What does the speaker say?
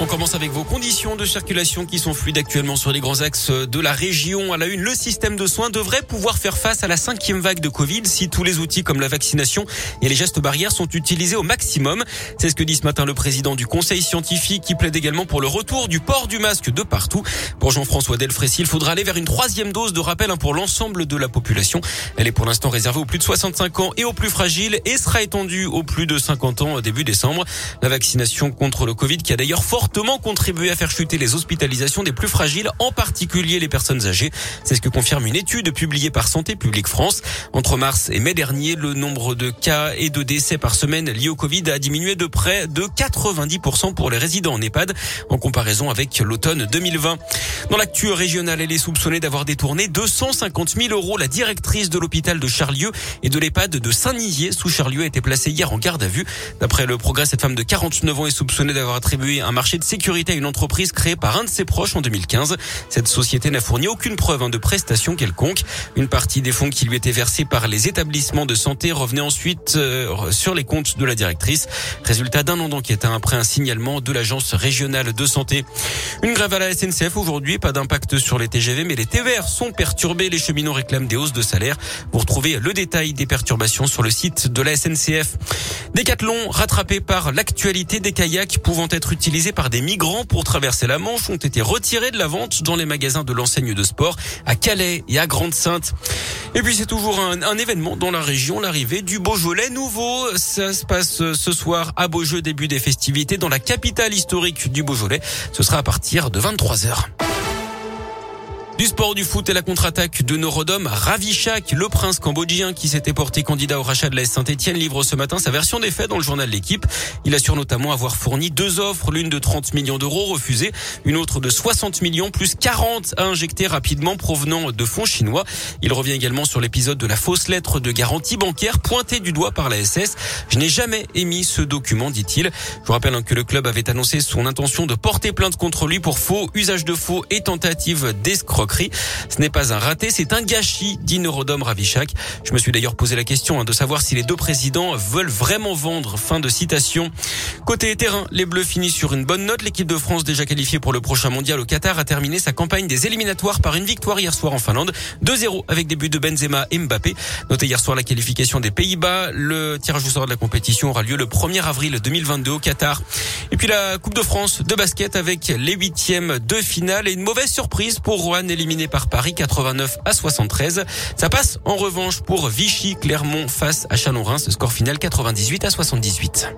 On commence avec vos conditions de circulation qui sont fluides actuellement sur les grands axes de la région. À la une, le système de soins devrait pouvoir faire face à la cinquième vague de Covid si tous les outils comme la vaccination et les gestes barrières sont utilisés au maximum. C'est ce que dit ce matin le président du conseil scientifique qui plaide également pour le retour du port du masque de partout. Pour Jean-François Delfrécy, il faudra aller vers une troisième dose de rappel hein, pour l'ensemble de la population. Elle est pour l'instant réservée aux plus de 65 ans et aux plus fragiles et sera étendue aux plus de 50 ans début décembre. La vaccination contre le Covid qui a d'ailleurs fort fortement contribué à faire chuter les hospitalisations des plus fragiles, en particulier les personnes âgées. C'est ce que confirme une étude publiée par Santé publique France. Entre mars et mai dernier, le nombre de cas et de décès par semaine liés au Covid a diminué de près de 90% pour les résidents en EHPAD, en comparaison avec l'automne 2020. Dans l'actu régionale, elle est soupçonnée d'avoir détourné 250 000 euros. La directrice de l'hôpital de Charlieu et de l'EHPAD de Saint-Nizier sous Charlieu a été placée hier en garde à vue. D'après le progrès, cette femme de 49 ans est soupçonnée d'avoir attribué un marché de sécurité à une entreprise créée par un de ses proches en 2015. Cette société n'a fourni aucune preuve hein, de prestation quelconque. Une partie des fonds qui lui étaient versés par les établissements de santé revenait ensuite euh, sur les comptes de la directrice. Résultat d'un an d'enquête hein, après un signalement de l'agence régionale de santé. Une grève à la SNCF aujourd'hui, pas d'impact sur les TGV, mais les TVR sont perturbés. Les cheminots réclament des hausses de salaire. Vous retrouvez le détail des perturbations sur le site de la SNCF. Décathlon rattrapé par l'actualité des kayaks pouvant être utilisés par des migrants pour traverser la Manche ont été retirés de la vente dans les magasins de l'enseigne de sport à Calais et à Grande-Sainte. Et puis c'est toujours un, événement dans la région, l'arrivée du Beaujolais nouveau. Ça se passe ce soir à Beaujeu, début des festivités dans la capitale historique du Beaujolais. Ce sera à partir de 23h. Du sport, du foot et la contre-attaque de Norodom Ravichak, le prince cambodgien qui s'était porté candidat au rachat de la Saint-Etienne, livre ce matin sa version des faits dans le journal L'équipe. Il assure notamment avoir fourni deux offres, l'une de 30 millions d'euros refusée, une autre de 60 millions plus 40 à injecter rapidement provenant de fonds chinois. Il revient également sur l'épisode de la fausse lettre de garantie bancaire pointée du doigt par la SS. Je n'ai jamais émis ce document, dit-il. Je vous rappelle que le club avait annoncé son intention de porter plainte contre lui pour faux, usage de faux et tentative ce n'est pas un raté, c'est un gâchis, dit Neurodom Ravichak. Je me suis d'ailleurs posé la question hein, de savoir si les deux présidents veulent vraiment vendre. Fin de citation. Côté terrain, les Bleus finissent sur une bonne note. L'équipe de France, déjà qualifiée pour le prochain mondial au Qatar, a terminé sa campagne des éliminatoires par une victoire hier soir en Finlande. 2-0 avec des buts de Benzema et Mbappé. Notez hier soir la qualification des Pays-Bas. Le tirage au sort de la compétition aura lieu le 1er avril 2022 au Qatar. Et puis la Coupe de France de basket avec les huitièmes de finale et une mauvaise surprise pour Rouen éliminé par Paris 89 à 73. Ça passe en revanche pour Vichy Clermont face à Chalon-Reims, score final 98 à 78.